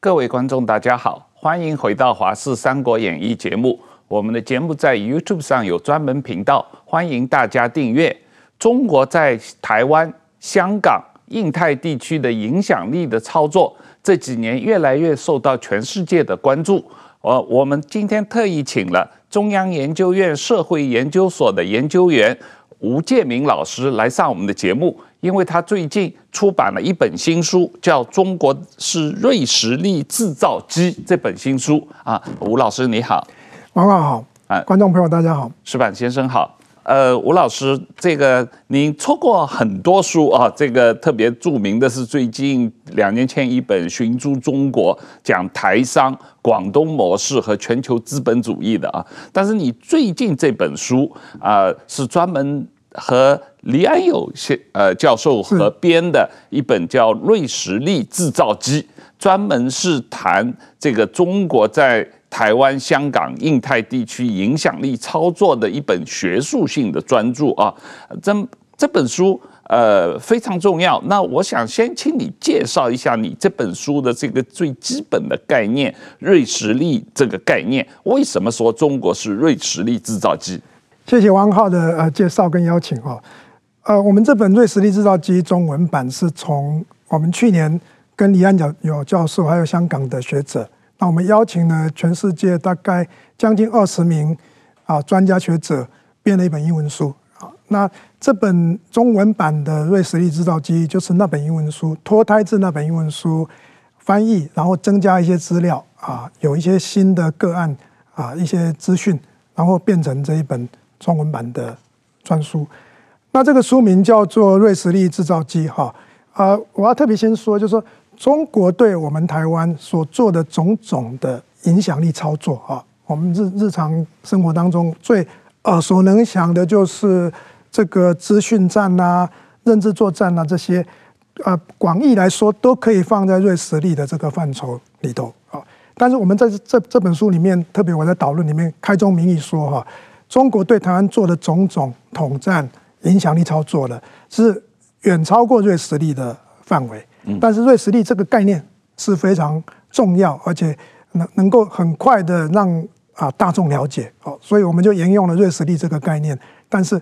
各位观众，大家好，欢迎回到《华视三国演义》节目。我们的节目在 YouTube 上有专门频道，欢迎大家订阅。中国在台湾、香港、印太地区的影响力的操作，这几年越来越受到全世界的关注。呃，我们今天特意请了中央研究院社会研究所的研究员吴建民老师来上我们的节目，因为他最近出版了一本新书，叫《中国是瑞士力制造机》这本新书啊。吴老师你好，王老好，啊，观众朋友大家好，石板先生好。呃，吴老师，这个您出过很多书啊，这个特别著名的是最近两年前一本《寻租中国》，讲台商、广东模式和全球资本主义的啊。但是你最近这本书啊、呃，是专门和李安友先呃教授合编的一本叫《瑞实力制造机》，专门是谈这个中国在。台湾、香港、印太地区影响力操作的一本学术性的专著啊，这这本书呃非常重要。那我想先请你介绍一下你这本书的这个最基本的概念——瑞士力这个概念。为什么说中国是瑞士力制造机？谢谢王浩的呃介绍跟邀请啊。呃，我们这本瑞士力制造机中文版是从我们去年跟李安友教授还有香港的学者。那我们邀请了全世界大概将近二十名啊专家学者编了一本英文书啊。那这本中文版的瑞士力制造机就是那本英文书脱胎自那本英文书翻译，然后增加一些资料啊，有一些新的个案啊，一些资讯，然后变成这一本中文版的专书。那这个书名叫做《锐实力制造机》哈啊，我要特别先说，就是说。中国对我们台湾所做的种种的影响力操作啊，我们日日常生活当中最耳熟能详的就是这个资讯战呐、认知作战呐这些，呃，广义来说都可以放在锐实力的这个范畴里头啊。但是我们在这这本书里面，特别我在导论里面开宗明义说哈，中国对台湾做的种种统战影响力操作的，是远超过瑞实力的范围。但是瑞实力这个概念是非常重要，而且能能够很快的让啊大众了解哦，所以我们就沿用了瑞实力这个概念，但是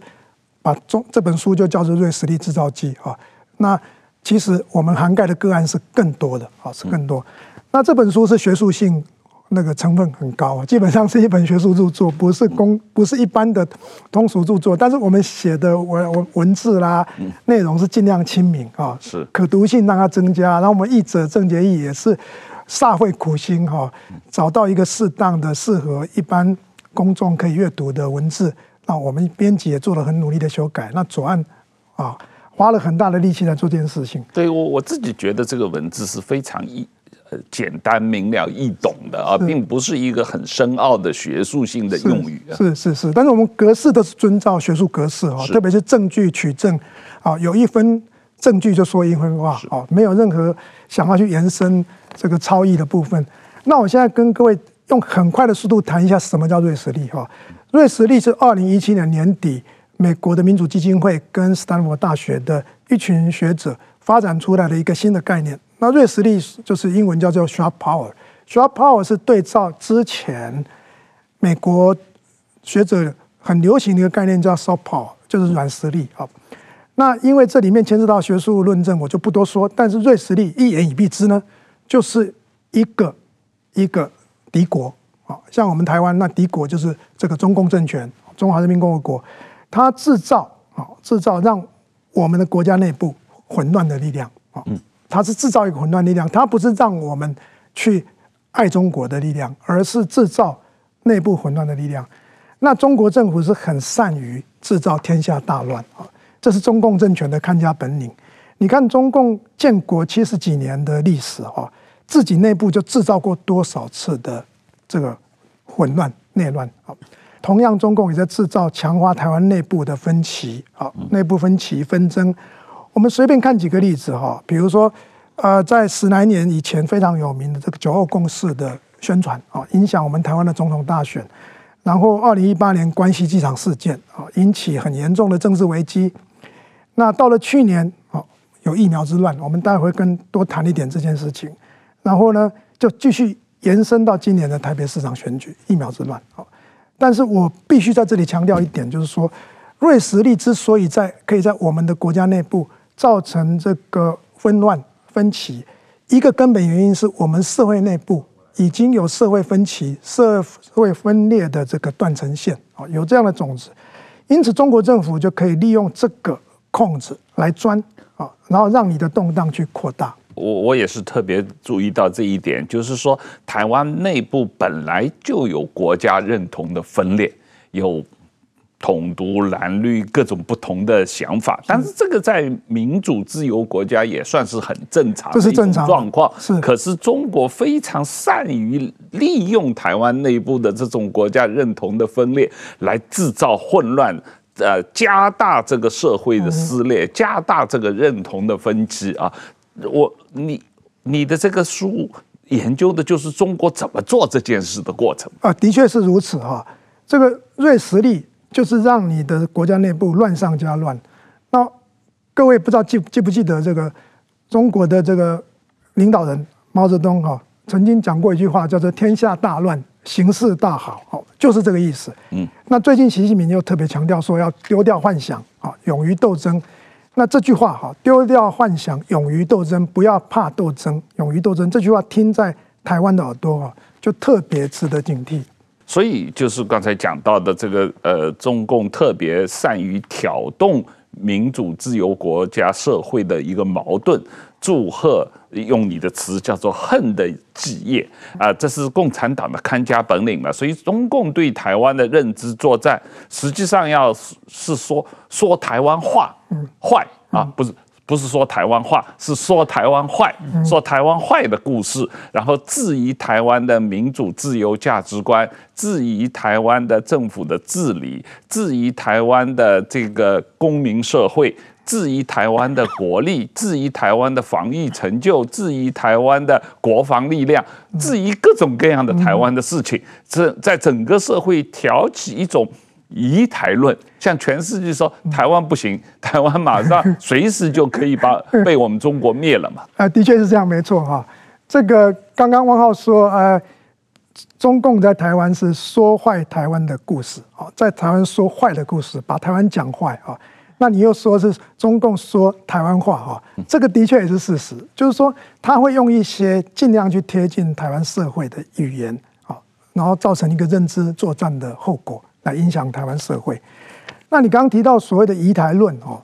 把中这本书就叫做瑞实力制造机啊。那其实我们涵盖的个案是更多的啊，是更多。那这本书是学术性。那个成分很高啊，基本上是一本学术著作，不是公，不是一般的通俗著作。但是我们写的文文文字啦，内容是尽量亲民啊，是可读性让它增加。然后我们译者郑捷义也是煞费苦心哈，找到一个适当的、适合一般公众可以阅读的文字。那我们编辑也做了很努力的修改。那左岸啊，花了很大的力气来做这件事情。对我我自己觉得这个文字是非常易。简单明了易懂的啊，并不是一个很深奥的学术性的用语啊。是是是，但是我们格式都是遵照学术格式啊，特别是证据取证啊，有一分证据就说一分话啊，没有任何想要去延伸这个超译的部分。那我现在跟各位用很快的速度谈一下什么叫瑞实力哈。瑞实力是二零一七年年底美国的民主基金会跟斯坦福大学的一群学者发展出来的一个新的概念。那锐实力就是英文叫做 sharp power，sharp power 是对照之前美国学者很流行的一个概念叫 soft power，就是软实力啊。那因为这里面牵涉到学术论证，我就不多说。但是锐实力一言以蔽之呢，就是一个一个敌国啊，像我们台湾那敌国就是这个中共政权，中华人民共和国，它制造啊制造让我们的国家内部混乱的力量啊。它是制造一个混乱力量，它不是让我们去爱中国的力量，而是制造内部混乱的力量。那中国政府是很善于制造天下大乱啊，这是中共政权的看家本领。你看中共建国七十几年的历史啊，自己内部就制造过多少次的这个混乱内乱啊？同样，中共也在制造强化台湾内部的分歧啊，内部分歧纷争。我们随便看几个例子哈，比如说，呃，在十来年以前非常有名的这个九二共识的宣传啊，影响我们台湾的总统大选。然后，二零一八年关西机场事件啊，引起很严重的政治危机。那到了去年啊，有疫苗之乱，我们待会会更多谈一点这件事情。然后呢，就继续延伸到今年的台北市长选举疫苗之乱。啊，但是我必须在这里强调一点，就是说，瑞士力之所以在可以在我们的国家内部造成这个纷乱分歧，一个根本原因是我们社会内部已经有社会分歧、社会分裂的这个断层线啊，有这样的种子，因此中国政府就可以利用这个空子来钻啊，然后让你的动荡去扩大。我我也是特别注意到这一点，就是说台湾内部本来就有国家认同的分裂，有统独蓝绿各种不同的想法，但是这个在民主自由国家也算是很正常的一种状况。是，可是中国非常善于利用台湾内部的这种国家认同的分裂来制造混乱。呃，加大这个社会的撕裂，加大这个认同的分歧啊！我你你的这个书研究的就是中国怎么做这件事的过程啊，的确是如此啊。这个瑞实力就是让你的国家内部乱上加乱。那各位不知道记记不记得这个中国的这个领导人毛泽东哈，曾经讲过一句话，叫做“天下大乱”。形势大好，哦，就是这个意思。嗯，那最近习近平又特别强调说要丢掉幻想，啊，勇于斗争。那这句话，哈，丢掉幻想，勇于斗争，不要怕斗争，勇于斗争。这句话听在台湾的耳朵，哈，就特别值得警惕。所以就是刚才讲到的这个，呃，中共特别善于挑动民主自由国家社会的一个矛盾。祝贺，用你的词叫做“恨的基业”啊，这是共产党的看家本领嘛。所以中共对台湾的认知作战，实际上要是说说台湾话，坏啊，不是不是说台湾话，是说台湾坏，说台湾坏的故事，然后质疑台湾的民主自由价值观，质疑台湾的政府的治理，质疑台湾的这个公民社会。质疑台湾的国力，质疑台湾的防疫成就，质疑台湾的国防力量，质疑各种各样的台湾的事情，这在整个社会挑起一种疑台论，向全世界说台湾不行，台湾马上随时就可以把被我们中国灭了嘛？啊，的确是这样，没错哈。这个刚刚汪浩说，呃，中共在台湾是说坏台湾的故事啊，在台湾说坏的故事，把台湾讲坏啊。那你又说是中共说台湾话哈，这个的确也是事实，就是说他会用一些尽量去贴近台湾社会的语言啊，然后造成一个认知作战的后果，来影响台湾社会。那你刚刚提到所谓的移台论哦，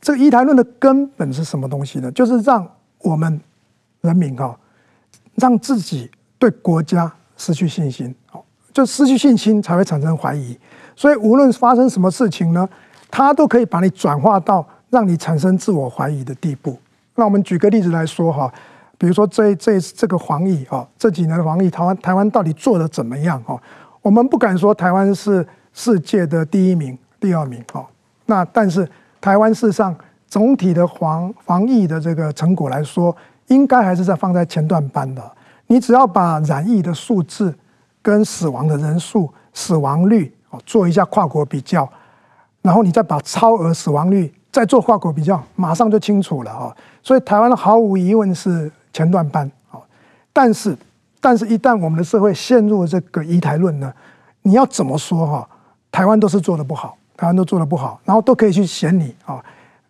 这个移台论的根本是什么东西呢？就是让我们人民哈，让自己对国家失去信心哦，就失去信心才会产生怀疑。所以无论发生什么事情呢，它都可以把你转化到让你产生自我怀疑的地步。那我们举个例子来说哈，比如说这这这个防疫啊，这几年的防疫，台湾台湾到底做的怎么样哈？我们不敢说台湾是世界的第一名、第二名哦。那但是台湾事实上总体的防防疫的这个成果来说，应该还是在放在前段班的。你只要把染疫的数字跟死亡的人数、死亡率哦做一下跨国比较。然后你再把超额死亡率再做跨国比较，马上就清楚了啊！所以台湾毫无疑问是前段班啊。但是，但是一旦我们的社会陷入这个疑台论呢，你要怎么说哈？台湾都是做的不好，台湾都做的不好，然后都可以去嫌你啊！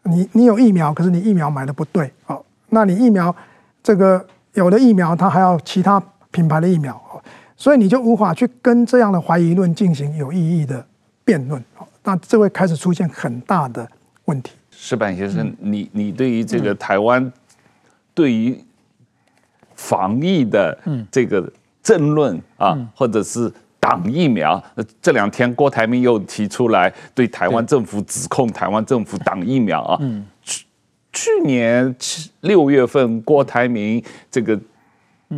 你你有疫苗，可是你疫苗买的不对啊？那你疫苗这个有的疫苗它还要其他品牌的疫苗啊，所以你就无法去跟这样的怀疑论进行有意义的辩论啊。那这会开始出现很大的问题。石板先生，你你对于这个台湾对于防疫的这个争论啊，或者是挡疫苗，这两天郭台铭又提出来对台湾政府指控台湾政府挡疫苗啊。去去年七六月份，郭台铭这个。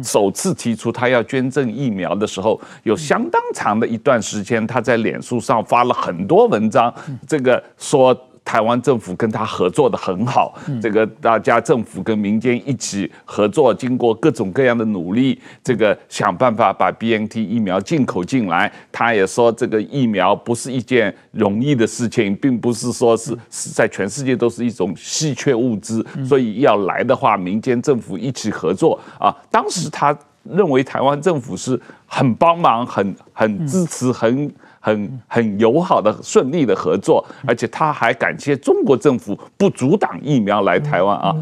首次提出他要捐赠疫苗的时候，有相当长的一段时间，他在脸书上发了很多文章，这个说。台湾政府跟他合作得很好，这个大家政府跟民间一起合作，经过各种各样的努力，这个想办法把 BNT 疫苗进口进来。他也说，这个疫苗不是一件容易的事情，并不是说是是在全世界都是一种稀缺物资，所以要来的话，民间政府一起合作啊。当时他认为台湾政府是很帮忙、很很支持、很很很友好的、顺利的合作，而且他还感谢中国政府不阻挡疫苗来台湾啊。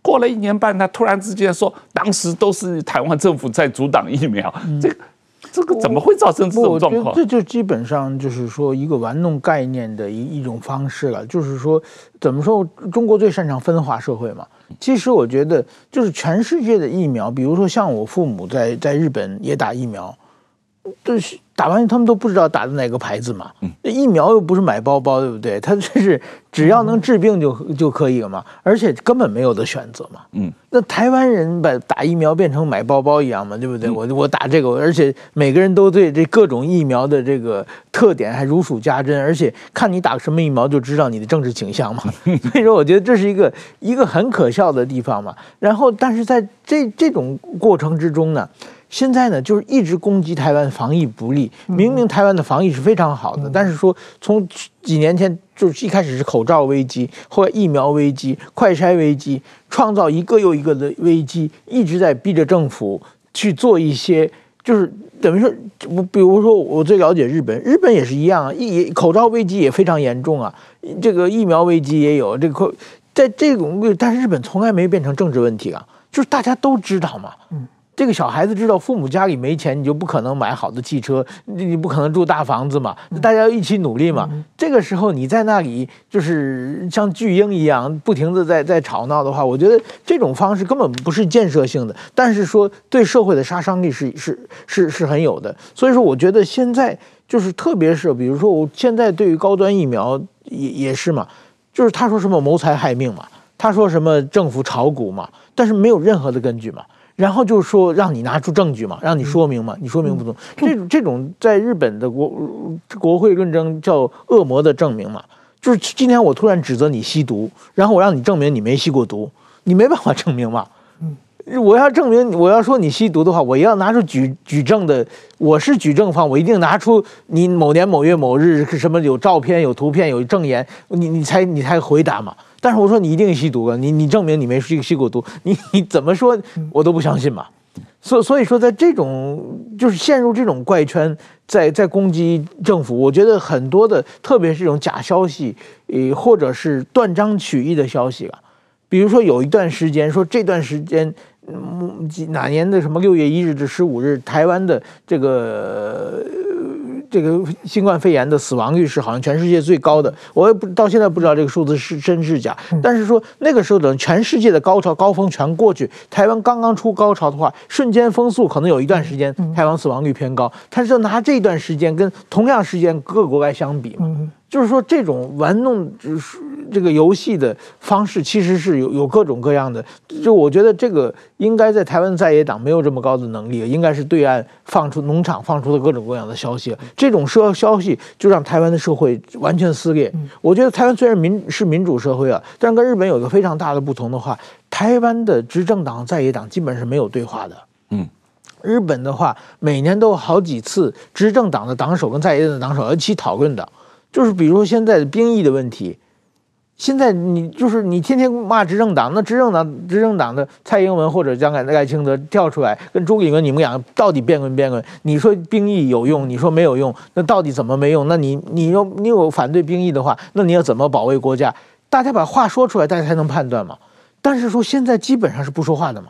过了一年半，他突然之间说，当时都是台湾政府在阻挡疫苗，这个。这个怎么会造成这种状况？这就基本上就是说一个玩弄概念的一一种方式了。就是说，怎么说？中国最擅长分化社会嘛。其实我觉得，就是全世界的疫苗，比如说像我父母在在日本也打疫苗，就是。打完他们都不知道打的哪个牌子嘛，疫苗又不是买包包，对不对？他就是只要能治病就就可以了嘛，而且根本没有的选择嘛。嗯，那台湾人把打疫苗变成买包包一样嘛，对不对？我我打这个，而且每个人都对这各种疫苗的这个特点还如数家珍，而且看你打什么疫苗就知道你的政治倾向嘛。所以说，我觉得这是一个一个很可笑的地方嘛。然后，但是在这这种过程之中呢。现在呢，就是一直攻击台湾防疫不力。明明台湾的防疫是非常好的，但是说从几年前就是一开始是口罩危机，后来疫苗危机、快筛危机，创造一个又一个的危机，一直在逼着政府去做一些，就是等于说，我比如说我最了解日本，日本也是一样啊，疫口罩危机也非常严重啊，这个疫苗危机也有，这个在这种，但是日本从来没变成政治问题啊，就是大家都知道嘛，嗯。这个小孩子知道父母家里没钱，你就不可能买好的汽车，你不可能住大房子嘛。大家要一起努力嘛。这个时候你在那里就是像巨婴一样不停的在在吵闹的话，我觉得这种方式根本不是建设性的，但是说对社会的杀伤力是是是是很有的。所以说，我觉得现在就是特别是比如说，我现在对于高端疫苗也也是嘛，就是他说什么谋财害命嘛，他说什么政府炒股嘛，但是没有任何的根据嘛。然后就是说，让你拿出证据嘛，让你说明嘛，你说明不通。这种这种在日本的国国会论证叫恶魔的证明嘛，就是今天我突然指责你吸毒，然后我让你证明你没吸过毒，你没办法证明嘛。我要证明我要说你吸毒的话，我要拿出举举证的，我是举证方，我一定拿出你某年某月某日什么有照片有图片有证言，你你才你才回答嘛。但是我说你一定吸毒了，你你证明你没吸吸过毒，你你怎么说我都不相信嘛。所所以说，在这种就是陷入这种怪圈，在在攻击政府，我觉得很多的，特别是这种假消息，呃，或者是断章取义的消息啊。比如说有一段时间说这段时间，嗯，哪年的什么六月一日至十五日，台湾的这个。这个新冠肺炎的死亡率是好像全世界最高的，我也不到现在不知道这个数字是真是假。但是说那个时候等全世界的高潮高峰全过去，台湾刚刚出高潮的话，瞬间风速可能有一段时间台湾死亡率偏高。他是拿这段时间跟同样时间各国来相比嘛，就是说这种玩弄就是。这个游戏的方式其实是有有各种各样的，就我觉得这个应该在台湾在野党没有这么高的能力，应该是对岸放出农场放出的各种各样的消息，这种社消息就让台湾的社会完全撕裂。我觉得台湾虽然民是民主社会啊，但跟日本有一个非常大的不同的话，台湾的执政党在野党基本是没有对话的。嗯，日本的话每年都有好几次执政党的党首跟在野党的党首要一起讨论的，就是比如说现在的兵役的问题。现在你就是你天天骂执政党，那执政党执政党的蔡英文或者江凯赖清德跳出来跟朱立伦，你们俩到底辩论辩论？你说兵役有用，你说没有用，那到底怎么没用？那你你有你有反对兵役的话，那你要怎么保卫国家？大家把话说出来，大家才能判断嘛。但是说现在基本上是不说话的嘛。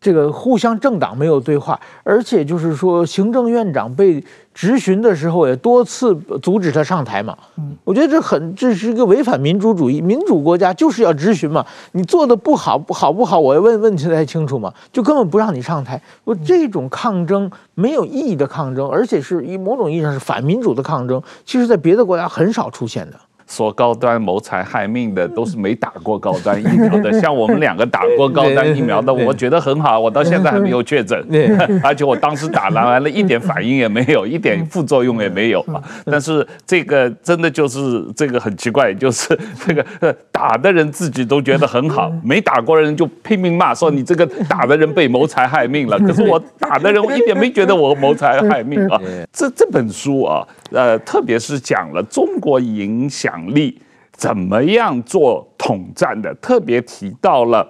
这个互相政党没有对话，而且就是说，行政院长被质询的时候也多次阻止他上台嘛。嗯，我觉得这很这是一个违反民主主义，民主国家就是要质询嘛。你做的不好不好不好，我要问问题才清楚嘛，就根本不让你上台。我这种抗争没有意义的抗争，而且是以某种意义上是反民主的抗争，其实在别的国家很少出现的。说高端谋财害命的都是没打过高端疫苗的，像我们两个打过高端疫苗的，我觉得很好，我到现在还没有确诊，而且我当时打了完了，一点反应也没有，一点副作用也没有啊。但是这个真的就是这个很奇怪，就是这个打的人自己都觉得很好，没打过的人就拼命骂说你这个打的人被谋财害命了。可是我打的人，我一点没觉得我谋财害命啊。这这本书啊。呃，特别是讲了中国影响力怎么样做统战的，特别提到了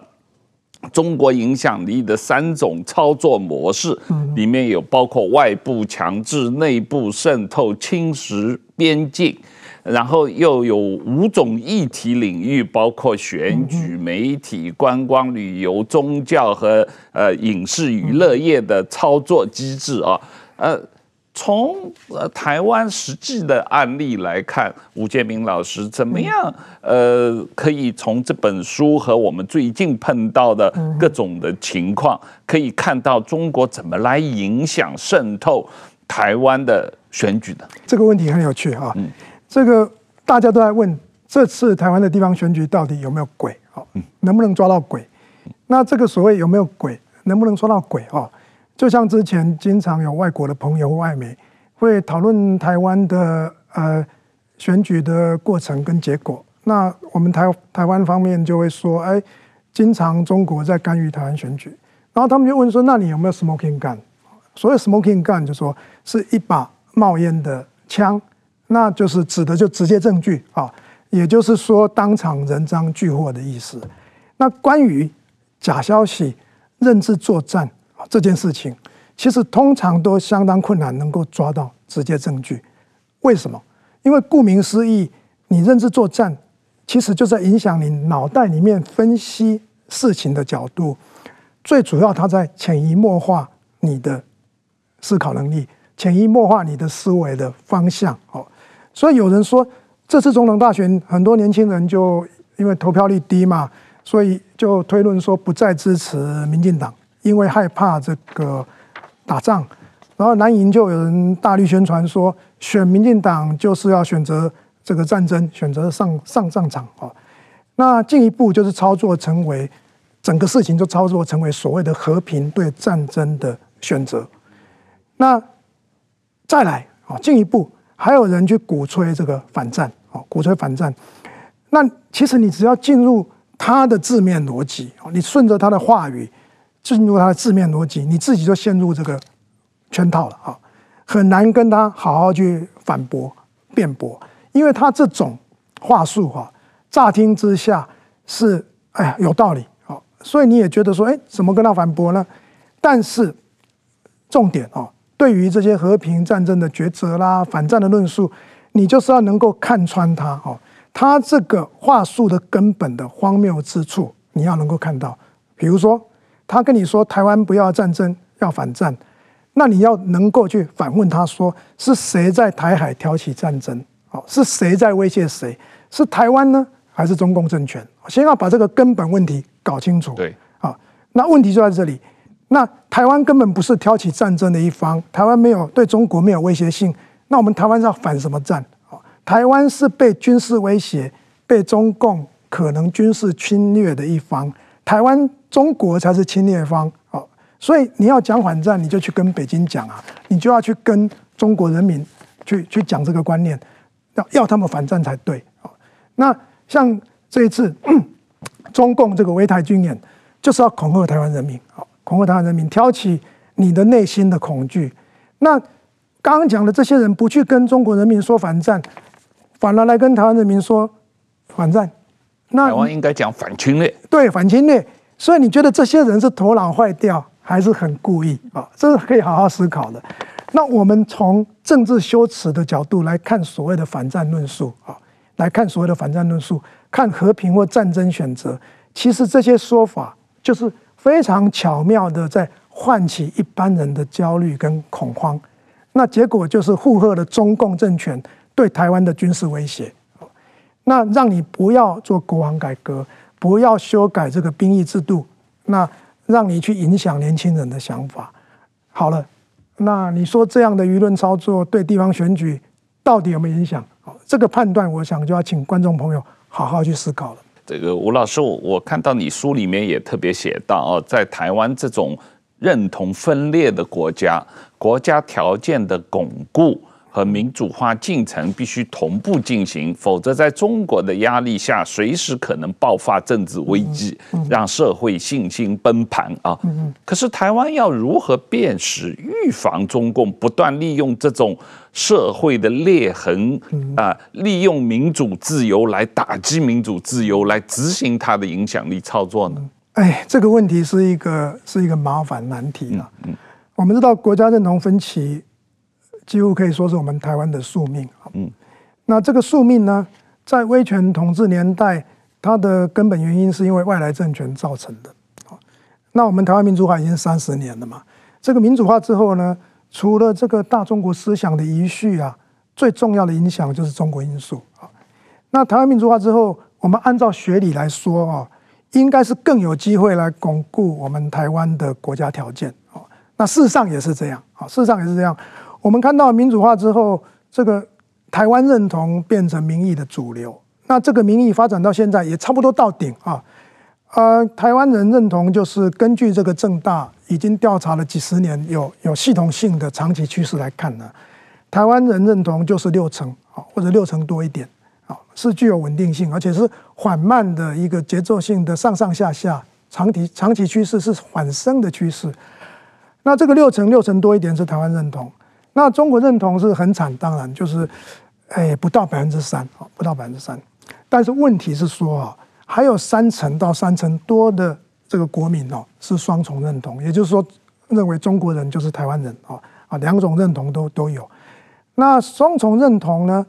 中国影响力的三种操作模式，里面有包括外部强制、内部渗透、侵蚀边境，然后又有五种议题领域，包括选举、媒体、观光旅游、宗教和呃影视娱乐业的操作机制啊，呃。从呃台湾实际的案例来看，吴建明老师怎么样？呃，可以从这本书和我们最近碰到的各种的情况，可以看到中国怎么来影响渗透台湾的选举的。这个问题很有趣啊。嗯，这个大家都在问，这次台湾的地方选举到底有没有鬼？哦，能不能抓到鬼？那这个所谓有没有鬼，能不能抓到鬼？哦。就像之前经常有外国的朋友、外媒会讨论台湾的呃选举的过程跟结果，那我们台台湾方面就会说，哎，经常中国在干预台湾选举，然后他们就问说，那你有没有 smoking gun？所谓 smoking gun 就说是一把冒烟的枪，那就是指的就直接证据啊，也就是说当场人赃俱获的意思。那关于假消息、认知作战。这件事情其实通常都相当困难，能够抓到直接证据。为什么？因为顾名思义，你认知作战，其实就在影响你脑袋里面分析事情的角度。最主要，它在潜移默化你的思考能力，潜移默化你的思维的方向。哦，所以有人说，这次总统大选，很多年轻人就因为投票率低嘛，所以就推论说不再支持民进党。因为害怕这个打仗，然后蓝营就有人大力宣传说，选民进党就是要选择这个战争，选择上上战场啊。那进一步就是操作成为整个事情，就操作成为所谓的和平对战争的选择。那再来啊，进一步还有人去鼓吹这个反战啊，鼓吹反战。那其实你只要进入他的字面逻辑啊，你顺着他的话语。进入他的字面逻辑，你自己就陷入这个圈套了啊，很难跟他好好去反驳、辩驳，因为他这种话术哈，乍听之下是哎呀有道理啊，所以你也觉得说，哎，怎么跟他反驳呢？但是重点啊，对于这些和平战争的抉择啦、反战的论述，你就是要能够看穿他哦，他这个话术的根本的荒谬之处，你要能够看到，比如说。他跟你说台湾不要战争，要反战，那你要能够去反问他说，是谁在台海挑起战争？哦，是谁在威胁谁？是台湾呢，还是中共政权？先要把这个根本问题搞清楚。对，啊，那问题就在这里。那台湾根本不是挑起战争的一方，台湾没有对中国没有威胁性，那我们台湾是要反什么战？啊，台湾是被军事威胁，被中共可能军事侵略的一方。台湾中国才是侵略方，所以你要讲反战，你就去跟北京讲啊，你就要去跟中国人民去去讲这个观念，要要他们反战才对。那像这一次中共这个围台军演，就是要恐吓台湾人民，恐吓台湾人民，挑起你的内心的恐惧。那刚刚讲的这些人不去跟中国人民说反战，反而来跟台湾人民说反战。那台湾应该讲反侵略，对，反侵略。所以你觉得这些人是头脑坏掉，还是很故意啊？这是可以好好思考的。那我们从政治修辞的角度来看所谓的反战论述啊，来看所谓的反战论述，看和平或战争选择，其实这些说法就是非常巧妙的在唤起一般人的焦虑跟恐慌。那结果就是附和了中共政权对台湾的军事威胁。那让你不要做国防改革，不要修改这个兵役制度，那让你去影响年轻人的想法。好了，那你说这样的舆论操作对地方选举到底有没有影响？这个判断，我想就要请观众朋友好好去思考了。这个吴老师，我我看到你书里面也特别写到哦，在台湾这种认同分裂的国家，国家条件的巩固。和民主化进程必须同步进行，否则在中国的压力下，随时可能爆发政治危机，让社会信心崩盘啊！可是台湾要如何辨识、预防中共不断利用这种社会的裂痕啊，利用民主自由来打击民主自由，来执行它的影响力操作呢？哎，这个问题是一个是一个麻烦难题了。嗯，我们知道国家认同分歧几乎可以说是我们台湾的宿命。嗯，那这个宿命呢，在威权统治年代，它的根本原因是因为外来政权造成的。那我们台湾民主化已经三十年了嘛，这个民主化之后呢，除了这个大中国思想的遗绪啊，最重要的影响就是中国因素啊。那台湾民主化之后，我们按照学理来说啊。应该是更有机会来巩固我们台湾的国家条件啊。那事实上也是这样啊，事实上也是这样。我们看到民主化之后，这个台湾认同变成民意的主流。那这个民意发展到现在也差不多到顶啊。呃，台湾人认同就是根据这个政大已经调查了几十年，有有系统性的长期趋势来看呢，台湾人认同就是六成啊，或者六成多一点啊。是具有稳定性，而且是缓慢的一个节奏性的上上下下，长期长期趋势是缓升的趋势。那这个六成六成多一点是台湾认同，那中国认同是很惨，当然就是，哎，不到百分之三啊，不到百分之三。但是问题是说啊，还有三成到三成多的这个国民哦，是双重认同，也就是说，认为中国人就是台湾人啊啊，两种认同都都有。那双重认同呢？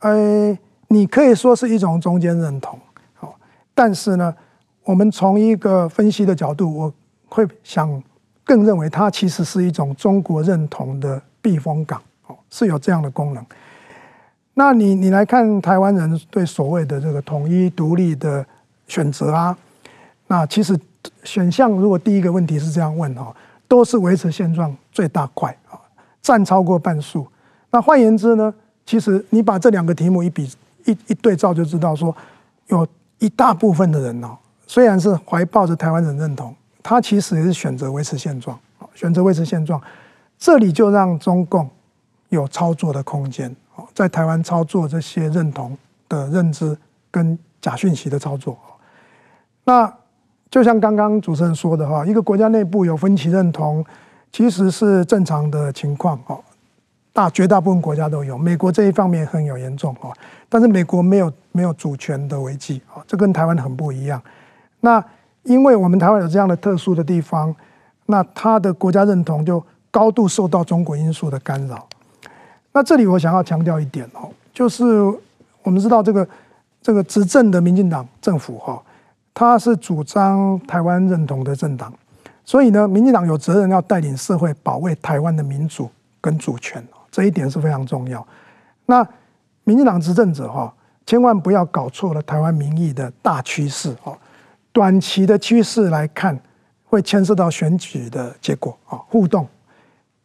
哎。你可以说是一种中间认同，好，但是呢，我们从一个分析的角度，我会想更认为它其实是一种中国认同的避风港，哦，是有这样的功能。那你你来看台湾人对所谓的这个统一独立的选择啊，那其实选项如果第一个问题是这样问哈，都是维持现状最大块啊，占超过半数。那换言之呢，其实你把这两个题目一比。一一对照就知道，说有一大部分的人哦，虽然是怀抱着台湾人认同，他其实也是选择维持现状，选择维持现状。这里就让中共有操作的空间，在台湾操作这些认同的认知跟假讯息的操作。那就像刚刚主持人说的哈，一个国家内部有分歧认同，其实是正常的情况哦。大绝大部分国家都有，美国这一方面很有严重哦，但是美国没有没有主权的危机啊，这跟台湾很不一样。那因为我们台湾有这样的特殊的地方，那他的国家认同就高度受到中国因素的干扰。那这里我想要强调一点哦，就是我们知道这个这个执政的民进党政府哈，他是主张台湾认同的政党，所以呢，民进党有责任要带领社会保卫台湾的民主跟主权。这一点是非常重要。那民进党执政者哈，千万不要搞错了台湾民意的大趋势哦。短期的趋势来看，会牵涉到选举的结果啊，互动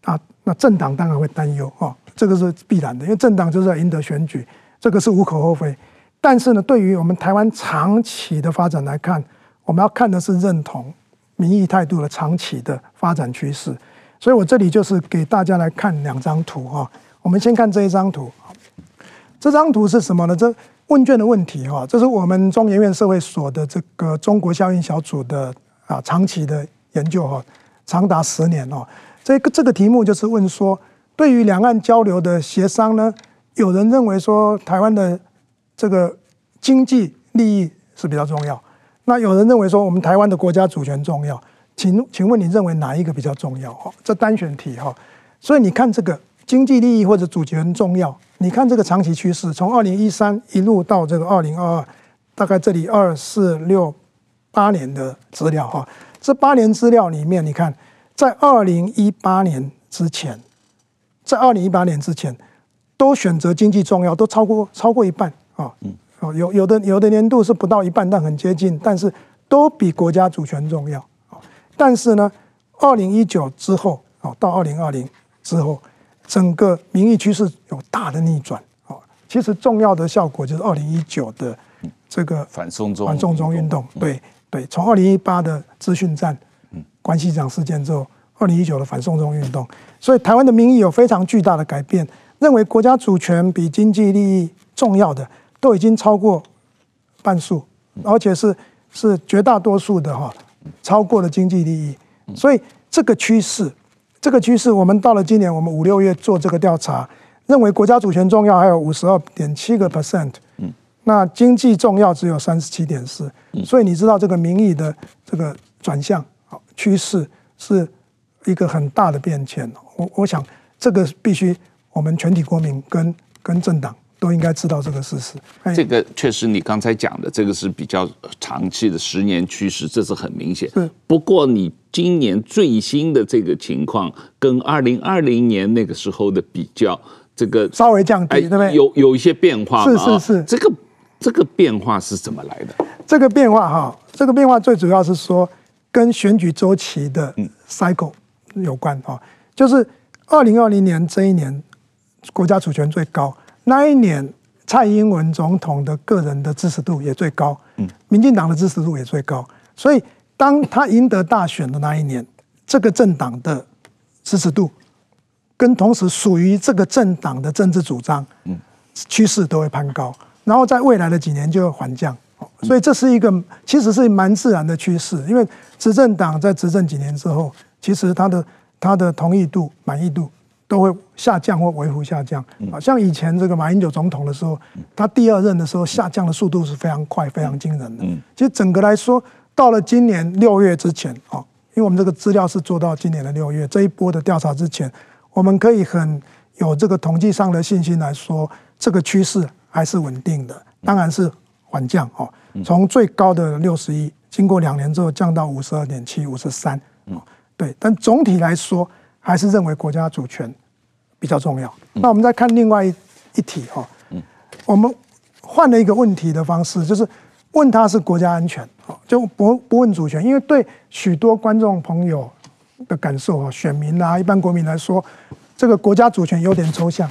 啊，那政党当然会担忧啊，这个是必然的，因为政党就是要赢得选举，这个是无可厚非。但是呢，对于我们台湾长期的发展来看，我们要看的是认同民意态度的长期的发展趋势。所以我这里就是给大家来看两张图啊。我们先看这一张图，这张图是什么呢？这问卷的问题哈，这是我们中研院社会所的这个中国效应小组的啊长期的研究哈，长达十年哦。这个这个题目就是问说，对于两岸交流的协商呢，有人认为说台湾的这个经济利益是比较重要，那有人认为说我们台湾的国家主权重要。请请问你认为哪一个比较重要？哈，这单选题哈，所以你看这个经济利益或者主权重要，你看这个长期趋势，从二零一三一路到这个二零二二，大概这里二四六八年的资料哈，这八年资料里面，你看在二零一八年之前，在二零一八年之前都选择经济重要，都超过超过一半啊，哦，有有的有的年度是不到一半，但很接近，但是都比国家主权重要。但是呢，二零一九之后哦，到二零二零之后，整个民意趋势有大的逆转哦。其实重要的效果就是二零一九的这个反送中反送中运动，对对，从二零一八的资讯战、关系长事件之后，二零一九的反送中运动，所以台湾的民意有非常巨大的改变，认为国家主权比经济利益重要的都已经超过半数，而且是是绝大多数的哈。超过了经济利益，所以这个趋势，这个趋势，我们到了今年，我们五六月做这个调查，认为国家主权重要，还有五十二点七个 percent，嗯那经济重要只有三十七点四，所以你知道这个民意的这个转向趋势是一个很大的变迁。我我想这个必须我们全体国民跟跟政党都应该知道这个事实。这个确实你刚才讲的这个是比较长期的十年趋势，这是很明显。是。不过你今年最新的这个情况跟二零二零年那个时候的比较。这个稍微降低，哎、对不对？有有一些变化，是是是。这个这个变化是怎么来的？这个变化哈，这个变化最主要是说跟选举周期的 cycle 有关哈。就是二零二零年这一年，国家主权最高，那一年蔡英文总统的个人的支持度也最高，嗯，民进党的支持度也最高。所以当他赢得大选的那一年，这个政党的支持度。跟同时属于这个政党的政治主张，嗯，趋势都会攀高，然后在未来的几年就会缓降，所以这是一个其实是蛮自然的趋势，因为执政党在执政几年之后，其实他的他的同意度、满意度都会下降或微幅下降，啊，像以前这个马英九总统的时候，他第二任的时候下降的速度是非常快、非常惊人的。其实整个来说，到了今年六月之前，啊，因为我们这个资料是做到今年的六月这一波的调查之前。我们可以很有这个统计上的信心来说，这个趋势还是稳定的，当然是缓降哦。从最高的六十一，经过两年之后降到五十二点七、五十三，对。但总体来说，还是认为国家主权比较重要。那我们再看另外一一题哈，我们换了一个问题的方式，就是问他是国家安全，就不不问主权，因为对许多观众朋友。的感受啊，选民啊，一般国民来说，这个国家主权有点抽象，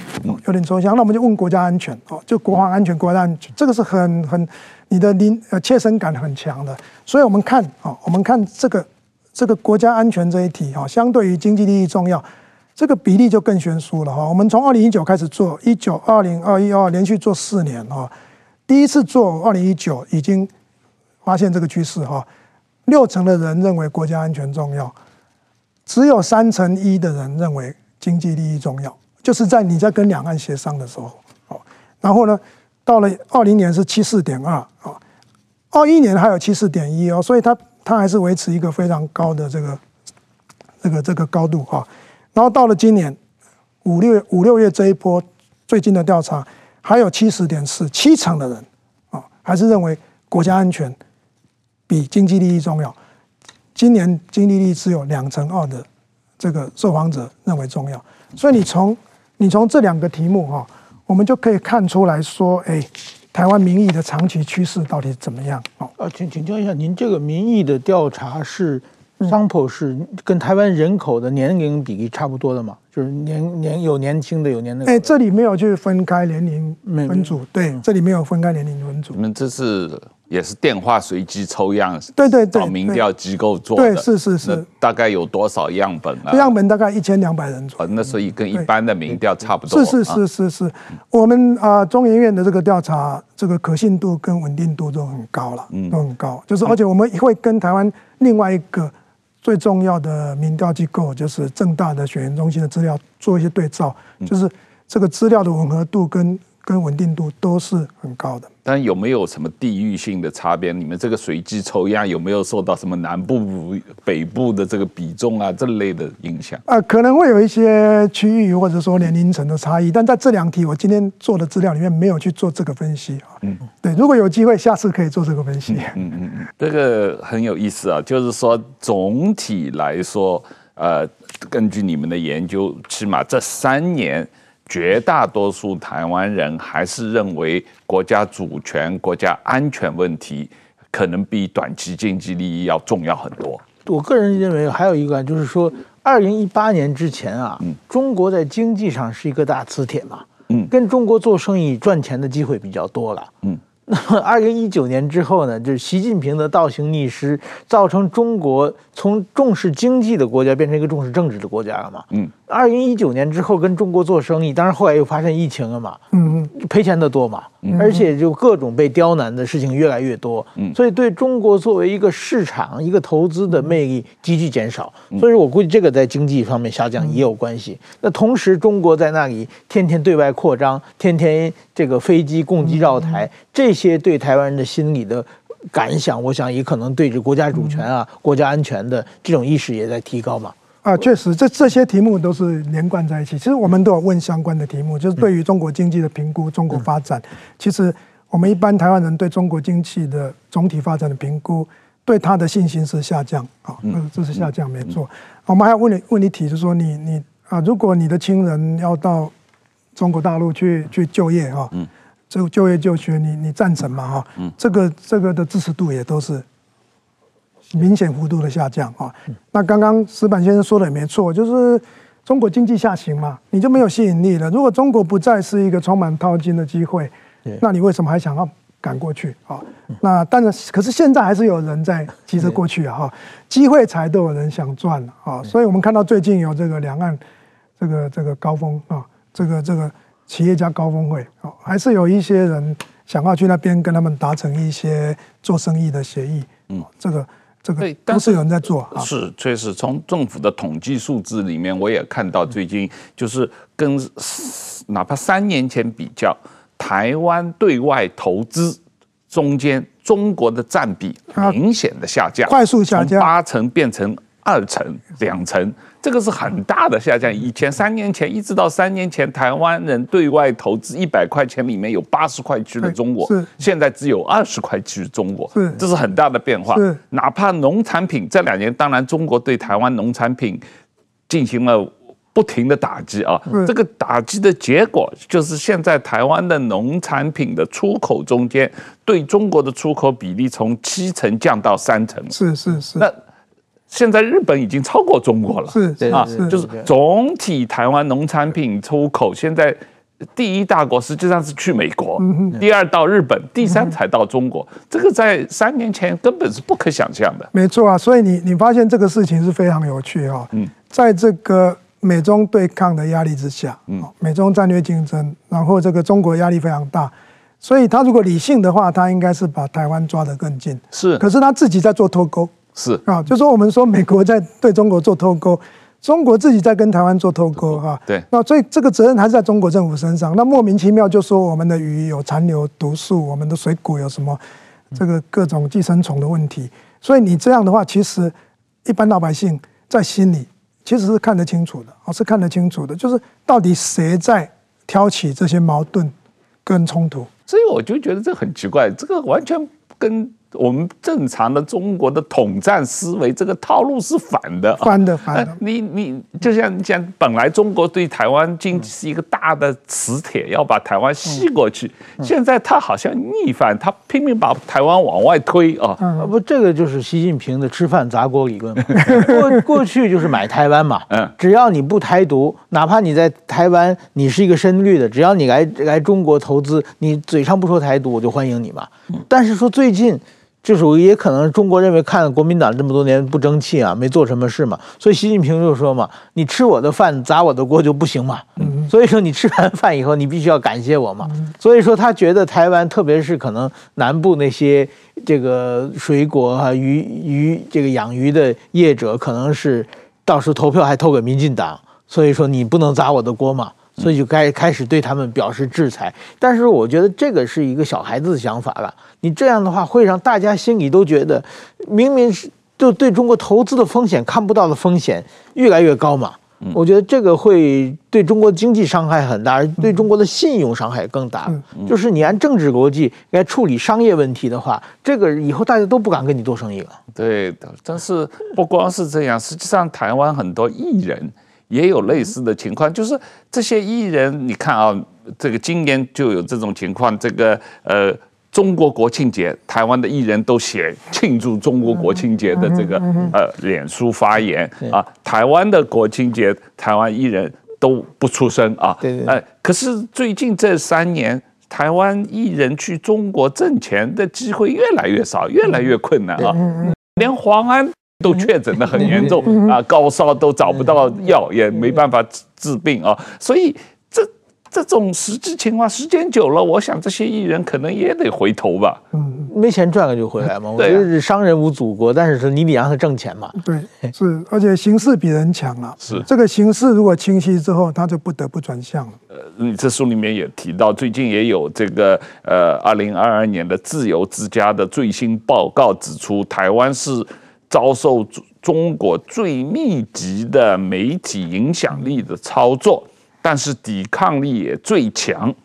有点抽象。那我们就问国家安全哦，就国防安全、国家安全，这个是很很你的临呃切身感很强的。所以我们看啊，我们看这个这个国家安全这一题啊，相对于经济利益重要，这个比例就更悬殊了哈。我们从二零一九开始做，一九、二零、二一、二连续做四年啊，第一次做二零一九已经发现这个趋势哈，六成的人认为国家安全重要。只有三成一的人认为经济利益重要，就是在你在跟两岸协商的时候，哦，然后呢，到了二零年是七四点二啊，二一年还有七四点一哦，所以它它还是维持一个非常高的这个这个这个高度哈，然后到了今年五六五六月这一波最近的调查，还有七十点四，七成的人啊还是认为国家安全比经济利益重要。今年经济利益只有两成二的这个受访者认为重要，所以你从你从这两个题目哈，我们就可以看出来说，哎，台湾民意的长期趋势到底怎么样？哦，啊，请请教一下，您这个民意的调查是 sample 是跟台湾人口的年龄比例差不多的嘛？就是年年有年轻的有年的。哎，这里没有去分开年龄分组，对，这里没有分开年龄分组。你们这是？也是电话随机抽样，对对对，找民调机构做的，对是是是，大概有多少样本啊？样本大概一千两百人左右，那所以跟一般的民调差不多。是是是是是，我们啊中研院的这个调查，这个可信度跟稳定度都很高了，都很高。就是而且我们会跟台湾另外一个最重要的民调机构，就是正大的选研中心的资料做一些对照，就是这个资料的吻合度跟。跟稳定度都是很高的，但有没有什么地域性的差别？你们这个随机抽样有没有受到什么南部、北部的这个比重啊这类的影响？啊、呃，可能会有一些区域或者说年龄层的差异，但在这两题我今天做的资料里面没有去做这个分析啊。嗯，对，如果有机会，下次可以做这个分析。嗯嗯嗯，这个很有意思啊，就是说总体来说，呃，根据你们的研究，起码这三年。绝大多数台湾人还是认为国家主权、国家安全问题可能比短期经济利益要重要很多。我个人认为还有一个就是说，二零一八年之前啊，嗯，中国在经济上是一个大磁铁嘛，嗯，跟中国做生意赚钱的机会比较多了，嗯。那么，二零一九年之后呢，就是习近平的倒行逆施，造成中国从重视经济的国家变成一个重视政治的国家了嘛。嗯。二零一九年之后跟中国做生意，当然后来又发生疫情了嘛。嗯嗯。赔钱的多嘛。嗯。而且就各种被刁难的事情越来越多。嗯。所以对中国作为一个市场、一个投资的魅力急剧减少。所以我估计这个在经济方面下降也有关系。那同时，中国在那里天天对外扩张，天天这个飞机共机绕台，这些。些对台湾人的心理的感想，我想也可能对着国家主权啊、嗯、国家安全的这种意识也在提高嘛。啊，确实，这这些题目都是连贯在一起。其实我们都有问相关的题目，就是对于中国经济的评估、中国发展。其实我们一般台湾人对中国经济的总体发展的评估，对他的信心是下降啊，这是下降没错。我们还要问你问你题，就是说你你啊，如果你的亲人要到中国大陆去去就业哈，这个就业就学，你你赞成嘛？哈，这个这个的支持度也都是。明显幅度的下降啊！那刚刚石板先生说的也没错，就是中国经济下行嘛，你就没有吸引力了。如果中国不再是一个充满淘金的机会，那你为什么还想要赶过去啊？那但是可是现在还是有人在急着过去啊！哈，机会才都有人想赚啊！所以我们看到最近有这个两岸这个这个高峰啊，这个这个企业家高峰会哦，还是有一些人想要去那边跟他们达成一些做生意的协议。嗯，这个。这个都是有人在做，是确实从政府的统计数字里面，我也看到最近就是跟哪怕三年前比较，台湾对外投资中间中国的占比明显的下降，快速下降，八成变成二成、两成。这个是很大的下降。以前三年前一直到三年前，台湾人对外投资一百块钱里面有八十块去了中国，现在只有二十块去中国，这是很大的变化。哪怕农产品这两年，当然中国对台湾农产品进行了不停的打击啊，这个打击的结果就是现在台湾的农产品的出口中间对中国的出口比例从七成降到三成。是是是。那现在日本已经超过中国了，是啊，就是总体台湾农产品出口，现在第一大国实际上是去美国，第二到日本，第三才到中国。这个在三年前根本是不可想象的。没错啊，所以你你发现这个事情是非常有趣哈。嗯，在这个美中对抗的压力之下，嗯，美中战略竞争，然后这个中国压力非常大，所以他如果理性的话，他应该是把台湾抓得更近。是，可是他自己在做脱钩。是啊，就说我们说美国在对中国做脱钩，中国自己在跟台湾做脱钩哈。对，那所以这个责任还是在中国政府身上。那莫名其妙就说我们的鱼有残留毒素，我们的水果有什么这个各种寄生虫的问题。所以你这样的话，其实一般老百姓在心里其实是看得清楚的，哦，是看得清楚的，就是到底谁在挑起这些矛盾跟冲突。所以我就觉得这很奇怪，这个完全跟。我们正常的中国的统战思维，这个套路是反的，反的，反的。你你就像你讲，本来中国对台湾经济是一个大的磁铁，要把台湾吸过去。现在他好像逆反，他拼命把台湾往外推啊！不，这个就是习近平的吃饭砸锅理论嘛。过过去就是买台湾嘛，嗯，只要你不台独，哪怕你在台湾你是一个深绿的，只要你来来中国投资，你嘴上不说台独，我就欢迎你嘛。但是说最近。就属于也可能中国认为看国民党这么多年不争气啊，没做什么事嘛，所以习近平就说嘛，你吃我的饭砸我的锅就不行嘛。所以说你吃完饭以后你必须要感谢我嘛。所以说他觉得台湾特别是可能南部那些这个水果啊鱼鱼这个养鱼的业者可能是到时候投票还投给民进党，所以说你不能砸我的锅嘛。所以就该开始对他们表示制裁，但是我觉得这个是一个小孩子的想法了。你这样的话会让大家心里都觉得，明明是就对中国投资的风险看不到的风险越来越高嘛。我觉得这个会对中国经济伤害很大，而对中国的信用伤害更大。就是你按政治逻辑来处理商业问题的话，这个以后大家都不敢跟你做生意了。对的，但是不光是这样，实际上台湾很多艺人。也有类似的情况，就是这些艺人，你看啊，这个今年就有这种情况，这个呃，中国国庆节，台湾的艺人都写庆祝中国国庆节的这个呃脸书发言啊，台湾的国庆节，台湾艺人都不出声啊，呃，可是最近这三年，台湾艺人去中国挣钱的机会越来越少，越来越困难啊，连黄安。都确诊的很严重啊，高烧都找不到药，也没办法治治病啊，所以这这种实际情况，时间久了，我想这些艺人可能也得回头吧。嗯，没钱赚了就回来嘛。我觉得是商人无祖国，但是你得让他挣钱嘛。对，是，而且形势比人强啊。是这个形势如果清晰之后，他就不得不转向了。呃，你这书里面也提到，最近也有这个呃，二零二二年的自由之家的最新报告指出，台湾是遭受中国最密集的媒体影响力的操作。但是抵抗力也最强。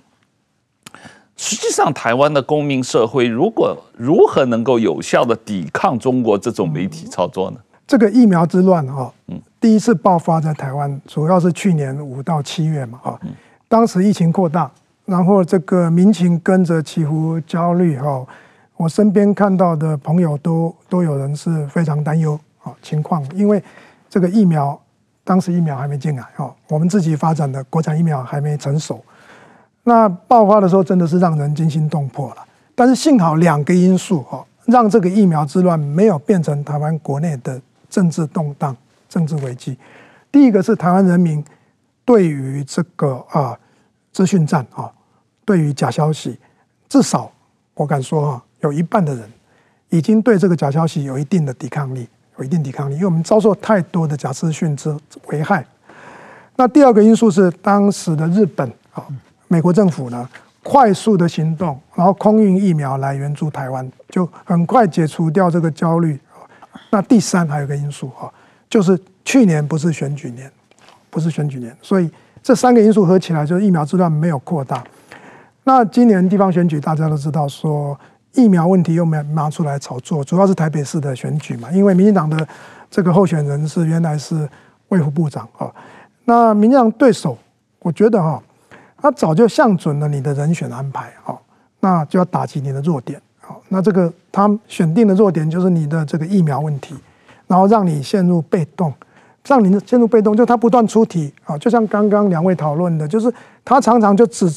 实际上，台湾的公民社会如果如何能够有效的抵抗中国这种媒体操作呢？这个疫苗之乱哈，第一次爆发在台湾，主要是去年五到七月嘛哈，当时疫情扩大，然后这个民情跟着起伏焦虑哈，我身边看到的朋友都都有人是非常担忧啊情况，因为这个疫苗。当时疫苗还没进来哦，我们自己发展的国产疫苗还没成熟。那爆发的时候真的是让人惊心动魄了。但是幸好两个因素哦，让这个疫苗之乱没有变成台湾国内的政治动荡、政治危机。第一个是台湾人民对于这个啊资讯战啊，对于假消息，至少我敢说啊，有一半的人已经对这个假消息有一定的抵抗力。有一定抵抗力，因为我们遭受太多的假资讯之危害。那第二个因素是当时的日本啊，美国政府呢快速的行动，然后空运疫苗来援助台湾，就很快解除掉这个焦虑。那第三还有一个因素啊，就是去年不是选举年，不是选举年，所以这三个因素合起来，就是疫苗资料没有扩大。那今年地方选举，大家都知道说。疫苗问题又没拿出来炒作，主要是台北市的选举嘛，因为民进党的这个候选人是原来是卫福部长啊，那民进党对手，我觉得哈，他早就向准了你的人选安排啊，那就要打击你的弱点啊，那这个他选定的弱点就是你的这个疫苗问题，然后让你陷入被动，让你陷入被动，就他不断出题啊，就像刚刚两位讨论的，就是他常常就只。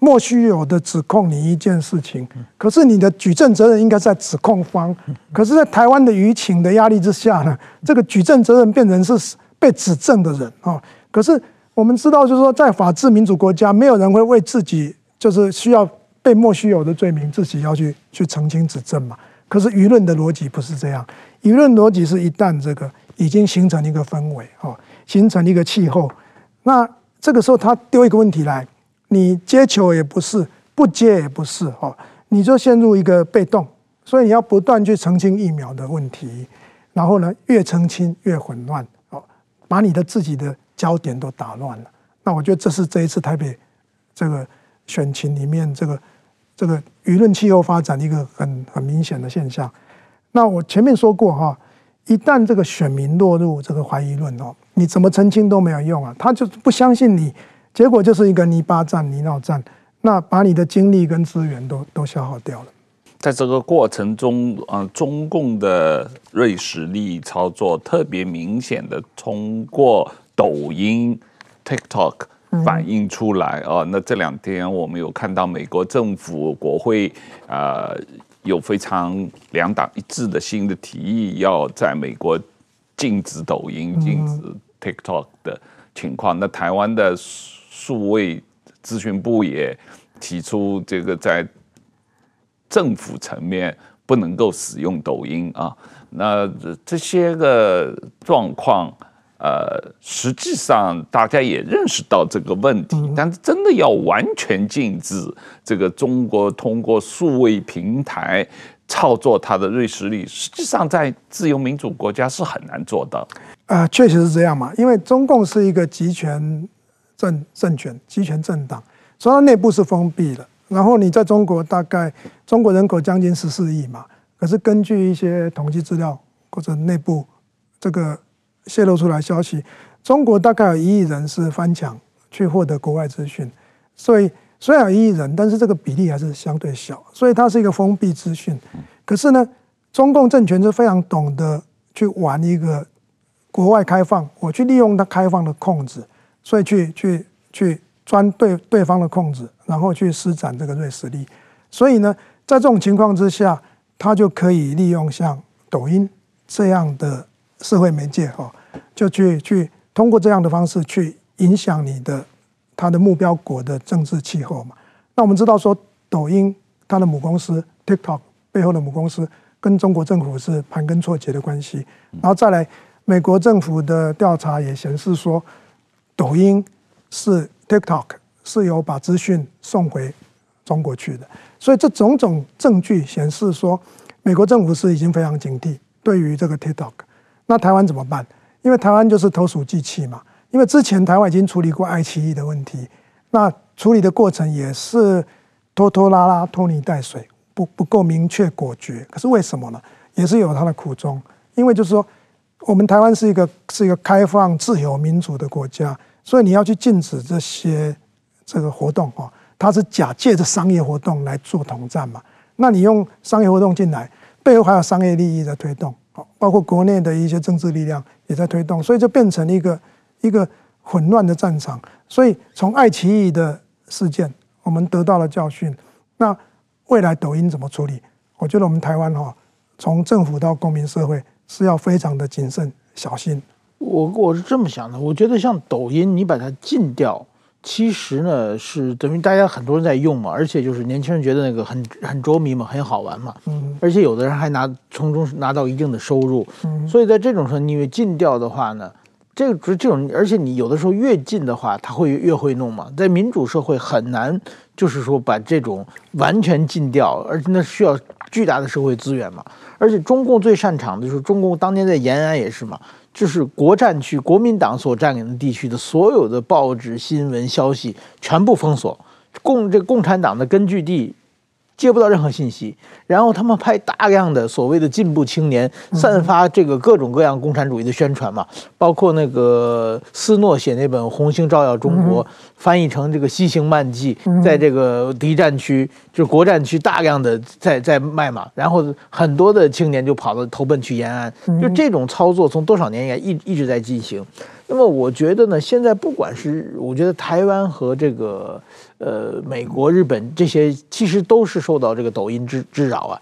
莫须有的指控你一件事情，可是你的举证责任应该在指控方，可是，在台湾的舆情的压力之下呢，这个举证责任变成是被指证的人啊。可是我们知道，就是说，在法治民主国家，没有人会为自己就是需要被莫须有的罪名，自己要去去澄清指证嘛。可是舆论的逻辑不是这样，舆论逻辑是一旦这个已经形成一个氛围啊，形成一个气候，那这个时候他丢一个问题来。你接球也不是，不接也不是，哈，你就陷入一个被动，所以你要不断去澄清疫苗的问题，然后呢，越澄清越混乱，哦，把你的自己的焦点都打乱了。那我觉得这是这一次台北这个选情里面这个这个舆论气候发展一个很很明显的现象。那我前面说过哈，一旦这个选民落入这个怀疑论哦，你怎么澄清都没有用啊，他就不相信你。结果就是一个泥巴战、泥淖战，那把你的精力跟资源都都消耗掉了。在这个过程中，呃，中共的锐实力操作特别明显的通过抖音、TikTok 反映出来啊。那这两天我们有看到美国政府国会啊有非常两党一致的新的提议，要在美国禁止抖音、禁止 TikTok 的情况。那台湾的。数位咨询部也提出，这个在政府层面不能够使用抖音啊。那这些个状况，呃，实际上大家也认识到这个问题，但是真的要完全禁止这个中国通过数位平台操作它的瑞士力，实际上在自由民主国家是很难做到。呃，确实是这样嘛，因为中共是一个集权。政政权集权政党，所以它内部是封闭的。然后你在中国，大概中国人口将近十四亿嘛，可是根据一些统计资料或者内部这个泄露出来消息，中国大概有一亿人是翻墙去获得国外资讯。所以虽然有一亿人，但是这个比例还是相对小，所以它是一个封闭资讯。可是呢，中共政权就非常懂得去玩一个国外开放，我去利用它开放的控制。所以去去去钻对对方的空子，然后去施展这个锐实力。所以呢，在这种情况之下，他就可以利用像抖音这样的社会媒介哈，就去去通过这样的方式去影响你的它的目标国的政治气候嘛。那我们知道说，抖音它的母公司 TikTok 背后的母公司跟中国政府是盘根错节的关系。然后再来，美国政府的调查也显示说，抖音是 TikTok 是有把资讯送回中国去的。所以这种种证据显示说，美国政府是已经非常警惕对于这个 TikTok。那台湾怎么办？因为台湾就是投鼠忌器嘛。因为之前台湾已经处理过爱奇艺的问题，那处理的过程也是拖拖拉拉、拖泥带水，不不够明确果决。可是为什么呢？也是有它的苦衷。因为就是说，我们台湾是一个是一个开放、自由、民主的国家，所以你要去禁止这些这个活动啊，它是假借着商业活动来做统战嘛。那你用商业活动进来，背后还有商业利益在推动，包括国内的一些政治力量也在推动，所以就变成一个。一个混乱的战场，所以从爱奇艺的事件，我们得到了教训。那未来抖音怎么处理？我觉得我们台湾哈，从政府到公民社会是要非常的谨慎小心。我我是这么想的，我觉得像抖音，你把它禁掉，其实呢是等于大家很多人在用嘛，而且就是年轻人觉得那个很很着迷嘛，很好玩嘛。嗯。而且有的人还拿从中拿到一定的收入。嗯。所以在这种时候，你禁掉的话呢？这个这种，而且你有的时候越禁的话，他会越会弄嘛。在民主社会很难，就是说把这种完全禁掉，而且那需要巨大的社会资源嘛。而且中共最擅长的就是中共当年在延安也是嘛，就是国战区国民党所占领的地区的所有的报纸新闻消息全部封锁，共这共产党的根据地。接不到任何信息，然后他们派大量的所谓的进步青年，散发这个各种各样共产主义的宣传嘛，包括那个斯诺写那本《红星照耀中国》，翻译成这个西行漫记，在这个敌战区，就是国战区大量的在在卖嘛，然后很多的青年就跑到投奔去延安，就这种操作从多少年以来一一直在进行。那么我觉得呢，现在不管是我觉得台湾和这个。呃，美国、日本这些其实都是受到这个抖音之之扰啊。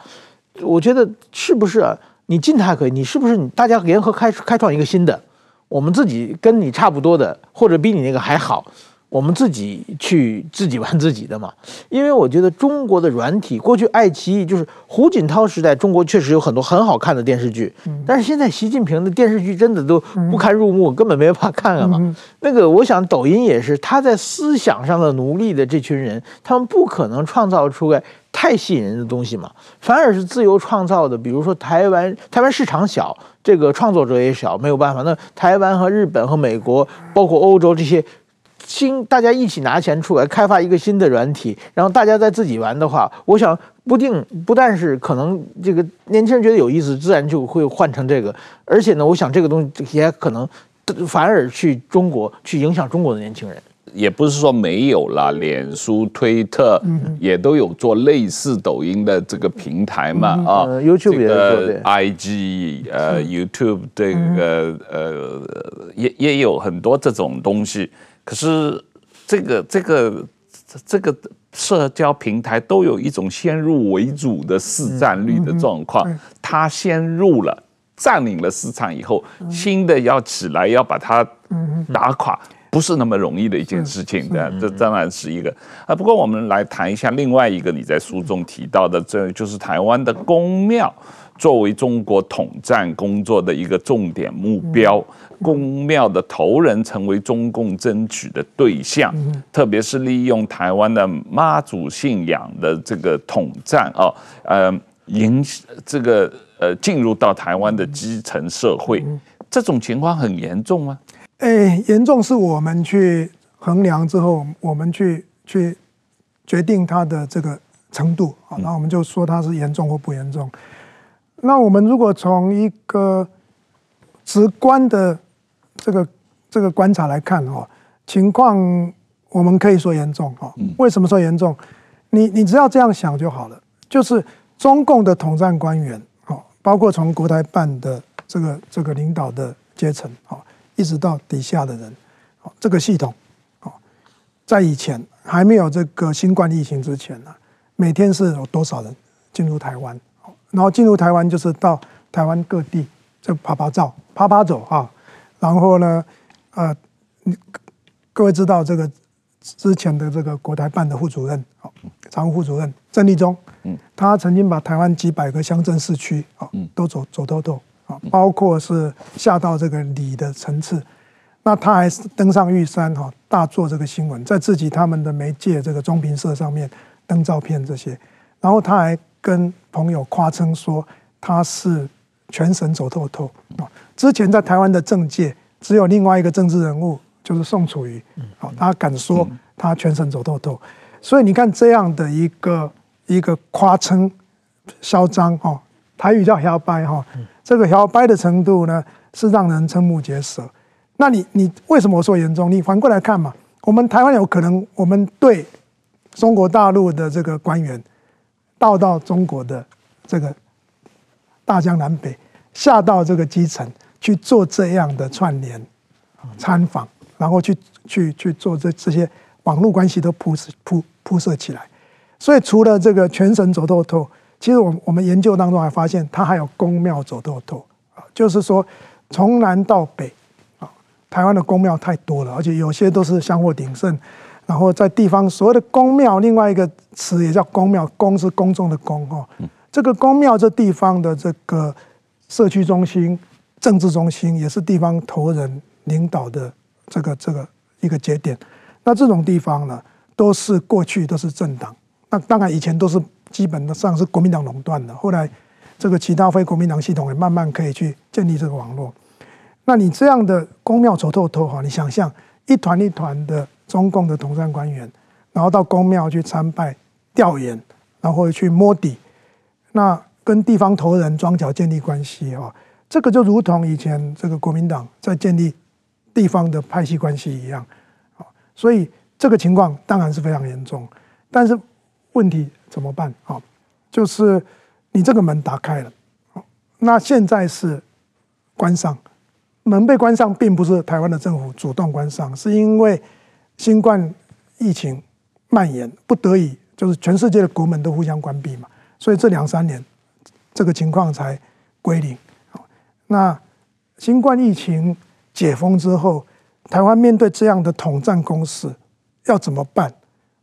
我觉得是不是啊？你进它可以，你是不是你大家联合开开创一个新的，我们自己跟你差不多的，或者比你那个还好。我们自己去自己玩自己的嘛，因为我觉得中国的软体，过去爱奇艺就是胡锦涛时代，中国确实有很多很好看的电视剧，但是现在习近平的电视剧真的都不堪入目，根本没法看了嘛。那个我想抖音也是，他在思想上的奴隶的这群人，他们不可能创造出来太吸引人的东西嘛，反而是自由创造的，比如说台湾，台湾市场小，这个创作者也小，没有办法。那台湾和日本和美国，包括欧洲这些。新大家一起拿钱出来开发一个新的软体，然后大家再自己玩的话，我想不定不但是可能这个年轻人觉得有意思，自然就会换成这个。而且呢，我想这个东西也可能反而去中国去影响中国的年轻人。也不是说没有了，脸书、推特也都有做类似抖音的这个平台嘛啊，YouTube 也做的，IG 呃 YouTube 这个呃也也有很多这种东西。可是，这个这个这个社交平台都有一种先入为主的市占率的状况，它先入了，占领了市场以后，新的要起来要把它打垮，不是那么容易的一件事情的。这当然是一个啊。不过我们来谈一下另外一个你在书中提到的，这就是台湾的公庙。作为中国统战工作的一个重点目标，宫庙的头人成为中共争取的对象，特别是利用台湾的妈祖信仰的这个统战啊，呃，影这个呃进入到台湾的基层社会，这种情况很严重吗？哎，严重是我们去衡量之后，我们去去决定它的这个程度啊，那我们就说它是严重或不严重。那我们如果从一个直观的这个这个观察来看哦，情况我们可以说严重哦。为什么说严重？你你只要这样想就好了，就是中共的统战官员哦，包括从国台办的这个这个领导的阶层哦，一直到底下的人哦，这个系统哦，在以前还没有这个新冠疫情之前呢，每天是有多少人进入台湾？然后进入台湾就是到台湾各地就爬爬照、爬爬走啊。然后呢，呃，各位知道这个之前的这个国台办的副主任，啊，常务副主任郑立忠，嗯，他曾经把台湾几百个乡镇市区，啊，都走走透透，啊，包括是下到这个里的层次，那他还是登上玉山，哈，大做这个新闻，在自己他们的媒介这个中评社上面登照片这些，然后他还跟朋友夸称说他是全省走透透，啊，之前在台湾的政界只有另外一个政治人物。就是宋楚瑜，好，他敢说他全省走透透，所以你看这样的一个一个夸称嚣张哈，台语叫摇摆哈，这个摇摆的程度呢是让人瞠目结舌。那你你为什么我说严重？你反过来看嘛，我们台湾有可能我们对中国大陆的这个官员到到中国的这个大江南北，下到这个基层去做这样的串联参访。然后去去去做这这些网络关系都铺设铺铺设起来，所以除了这个全省走透透，其实我我们研究当中还发现，它还有宫庙走透透啊，就是说从南到北啊，台湾的宫庙太多了，而且有些都是香火鼎盛，然后在地方所谓的公庙，另外一个词也叫公庙，公是公众的公哈，这个公庙这地方的这个社区中心、政治中心，也是地方头人领导的。这个这个一个节点，那这种地方呢，都是过去都是政党，那当然以前都是基本上是国民党垄断的。后来这个其他非国民党系统也慢慢可以去建立这个网络。那你这样的公庙走透透哈，你想象一团一团的中共的统战官员，然后到公庙去参拜调研，然后去摸底，那跟地方头人桩脚建立关系哈，这个就如同以前这个国民党在建立。地方的派系关系一样，所以这个情况当然是非常严重。但是问题怎么办？啊，就是你这个门打开了，那现在是关上，门被关上，并不是台湾的政府主动关上，是因为新冠疫情蔓延，不得已就是全世界的国门都互相关闭嘛，所以这两三年这个情况才归零。那新冠疫情。解封之后，台湾面对这样的统战攻势，要怎么办？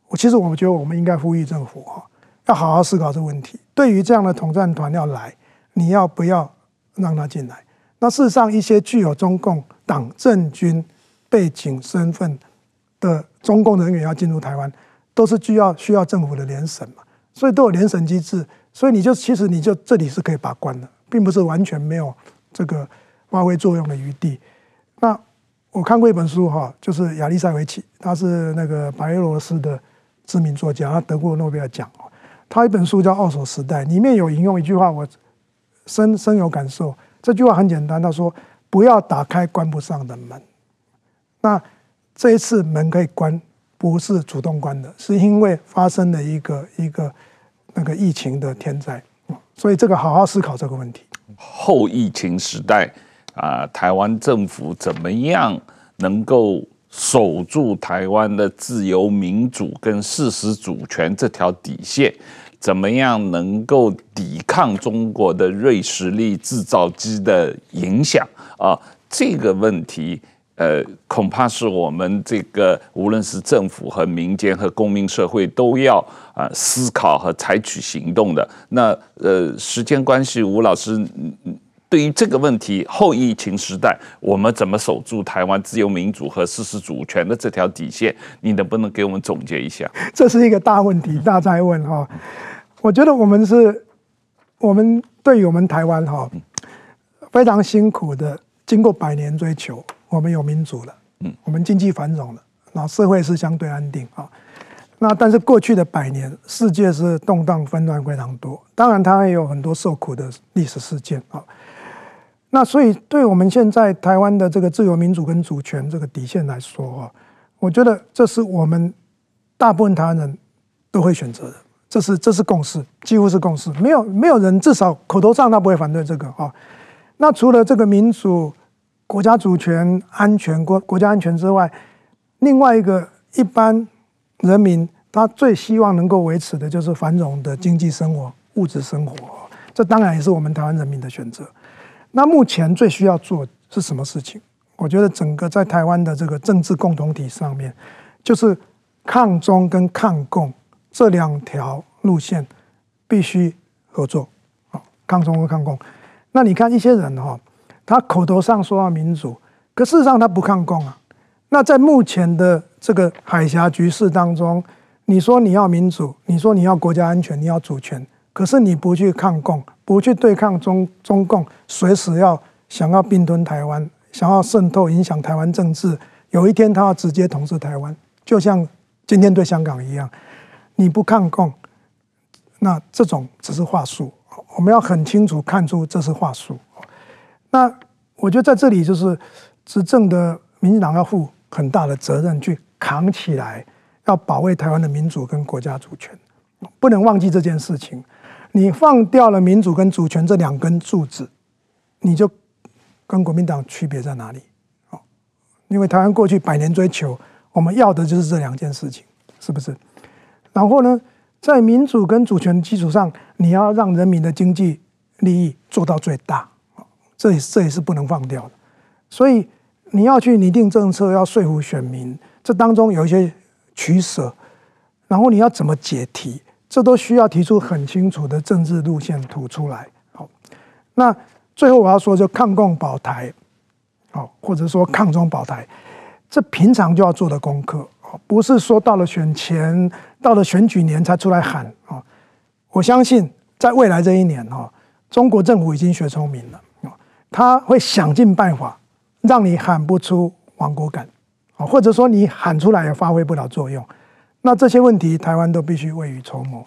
我其实我觉得，我们应该呼吁政府哈，要好好思考这个问题。对于这样的统战团要来，你要不要让他进来？那事实上，一些具有中共党政军背景身份的中共人员要进入台湾，都是需要需要政府的联审嘛，所以都有联审机制。所以你就其实你就这里是可以把关的，并不是完全没有这个发挥作用的余地。那我看过一本书哈，就是亚历塞维奇，他是那个白俄罗斯的知名作家，他得过诺贝尔奖。他一本书叫《二手时代》，里面有引用一句话，我深深有感受。这句话很简单，他说：“不要打开关不上的门。”那这一次门可以关，不是主动关的，是因为发生了一个一个那个疫情的天灾。所以这个好好思考这个问题。后疫情时代。啊，台湾政府怎么样能够守住台湾的自由民主跟事实主权这条底线？怎么样能够抵抗中国的锐实力制造机的影响？啊，这个问题，呃，恐怕是我们这个无论是政府和民间和公民社会都要啊思考和采取行动的。那呃，时间关系，吴老师，嗯。对于这个问题，后疫情时代，我们怎么守住台湾自由民主和事实主权的这条底线？你能不能给我们总结一下？这是一个大问题，大哉问哈。我觉得我们是，我们对于我们台湾哈，非常辛苦的，经过百年追求，我们有民主了，嗯，我们经济繁荣了，然后社会是相对安定啊。那但是过去的百年，世界是动荡纷乱非常多，当然它也有很多受苦的历史事件啊。那所以，对我们现在台湾的这个自由民主跟主权这个底线来说啊，我觉得这是我们大部分台湾人都会选择的，这是这是共识，几乎是共识，没有没有人至少口头上他不会反对这个啊。那除了这个民主、国家主权、安全、国国家安全之外，另外一个一般人民他最希望能够维持的就是繁荣的经济生活、物质生活，这当然也是我们台湾人民的选择。那目前最需要做是什么事情？我觉得整个在台湾的这个政治共同体上面，就是抗中跟抗共这两条路线必须合作，啊，抗中和抗共。那你看一些人哈，他口头上说要民主，可事实上他不抗共啊。那在目前的这个海峡局势当中，你说你要民主，你说你要国家安全，你要主权，可是你不去抗共，不去对抗中中共，随时要想要并吞台湾，想要渗透影响台湾政治，有一天他要直接统治台湾，就像今天对香港一样，你不抗共，那这种只是话术，我们要很清楚看出这是话术。那我觉得在这里就是执政的民进党要负很大的责任去扛起来。要保卫台湾的民主跟国家主权，不能忘记这件事情。你放掉了民主跟主权这两根柱子，你就跟国民党区别在哪里？哦，因为台湾过去百年追求，我们要的就是这两件事情，是不是？然后呢，在民主跟主权基础上，你要让人民的经济利益做到最大，这也这也是不能放掉的。所以你要去拟定政策，要说服选民，这当中有一些。取舍，然后你要怎么解题，这都需要提出很清楚的政治路线图出来。好，那最后我要说，就抗共保台，好，或者说抗中保台，这平常就要做的功课，不是说到了选前、到了选举年才出来喊啊。我相信，在未来这一年哈，中国政府已经学聪明了，他会想尽办法让你喊不出亡国感。或者说你喊出来也发挥不了作用，那这些问题台湾都必须未雨绸缪。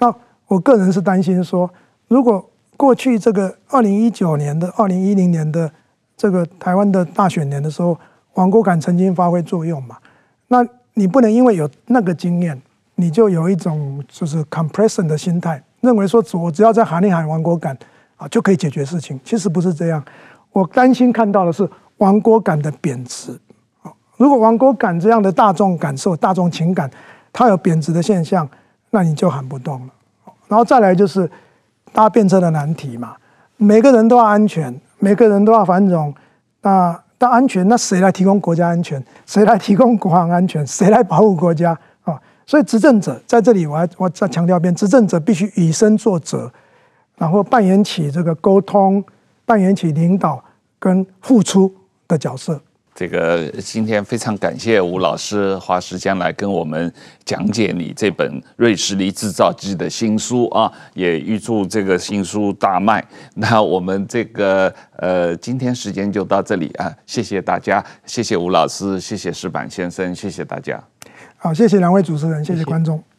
那我个人是担心说，如果过去这个二零一九年的、二零一零年的这个台湾的大选年的时候，亡国感曾经发挥作用嘛？那你不能因为有那个经验，你就有一种就是 compression 的心态，认为说我只要再喊一喊亡国感啊就可以解决事情。其实不是这样，我担心看到的是亡国感的贬值。啊如果亡国感这样的大众感受、大众情感，它有贬值的现象，那你就喊不动了。然后再来就是搭便车的难题嘛，每个人都要安全，每个人都要繁荣。那当安全，那谁来提供国家安全？谁来提供国防安全？谁来保护国家啊？所以执政者在这里，我还我再强调一遍，执政者必须以身作则，然后扮演起这个沟通、扮演起领导跟付出的角色。这个今天非常感谢吴老师花时间来跟我们讲解你这本《瑞士力制造机》的新书啊，也预祝这个新书大卖。那我们这个呃，今天时间就到这里啊，谢谢大家，谢谢吴老师，谢谢石板先生，谢谢大家。好，谢谢两位主持人，谢谢观众。谢谢。